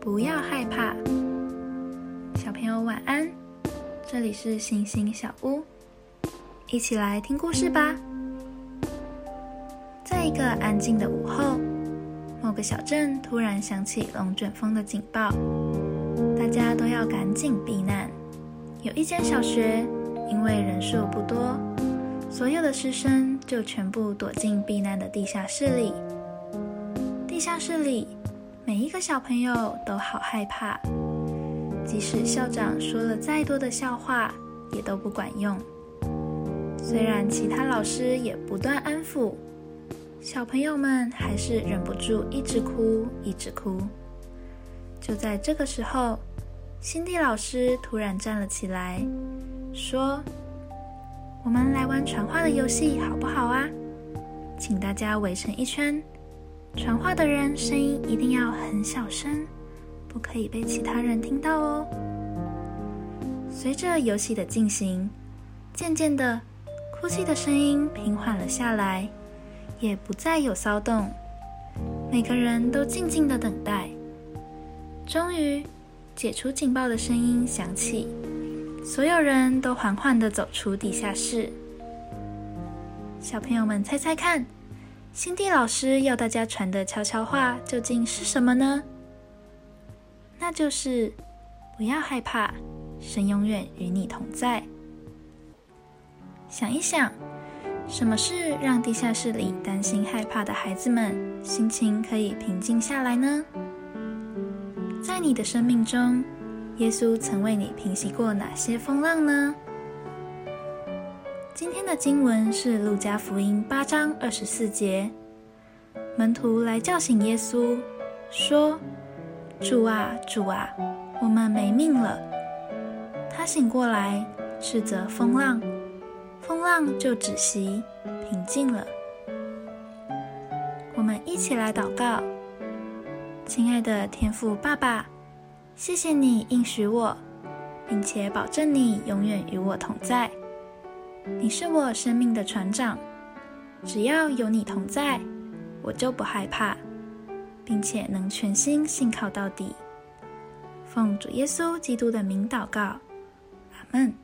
不要害怕。小朋友晚安，这里是星星小屋，一起来听故事吧。在一个安静的午后，某个小镇突然响起龙卷风的警报，大家都要赶紧避难。有一间小学，因为人数不多，所有的师生就全部躲进避难的地下室里。地下室里，每一个小朋友都好害怕，即使校长说了再多的笑话，也都不管用。虽然其他老师也不断安抚，小朋友们还是忍不住一直哭，一直哭。就在这个时候。辛蒂老师突然站了起来，说：“我们来玩传话的游戏，好不好啊？请大家围成一圈，传话的人声音一定要很小声，不可以被其他人听到哦。”随着游戏的进行，渐渐的，哭泣的声音平缓了下来，也不再有骚动。每个人都静静的等待，终于。解除警报的声音响起，所有人都缓缓的走出地下室。小朋友们，猜猜看，辛蒂老师要大家传的悄悄话究竟是什么呢？那就是不要害怕，神永远与你同在。想一想，什么事让地下室里担心害怕的孩子们心情可以平静下来呢？在你的生命中，耶稣曾为你平息过哪些风浪呢？今天的经文是路加福音八章二十四节，门徒来叫醒耶稣，说：“主啊，主啊，我们没命了。”他醒过来，斥责风浪，风浪就止息，平静了。我们一起来祷告。亲爱的天父爸爸，谢谢你应许我，并且保证你永远与我同在。你是我生命的船长，只要有你同在，我就不害怕，并且能全心信靠到底。奉主耶稣基督的名祷告，阿门。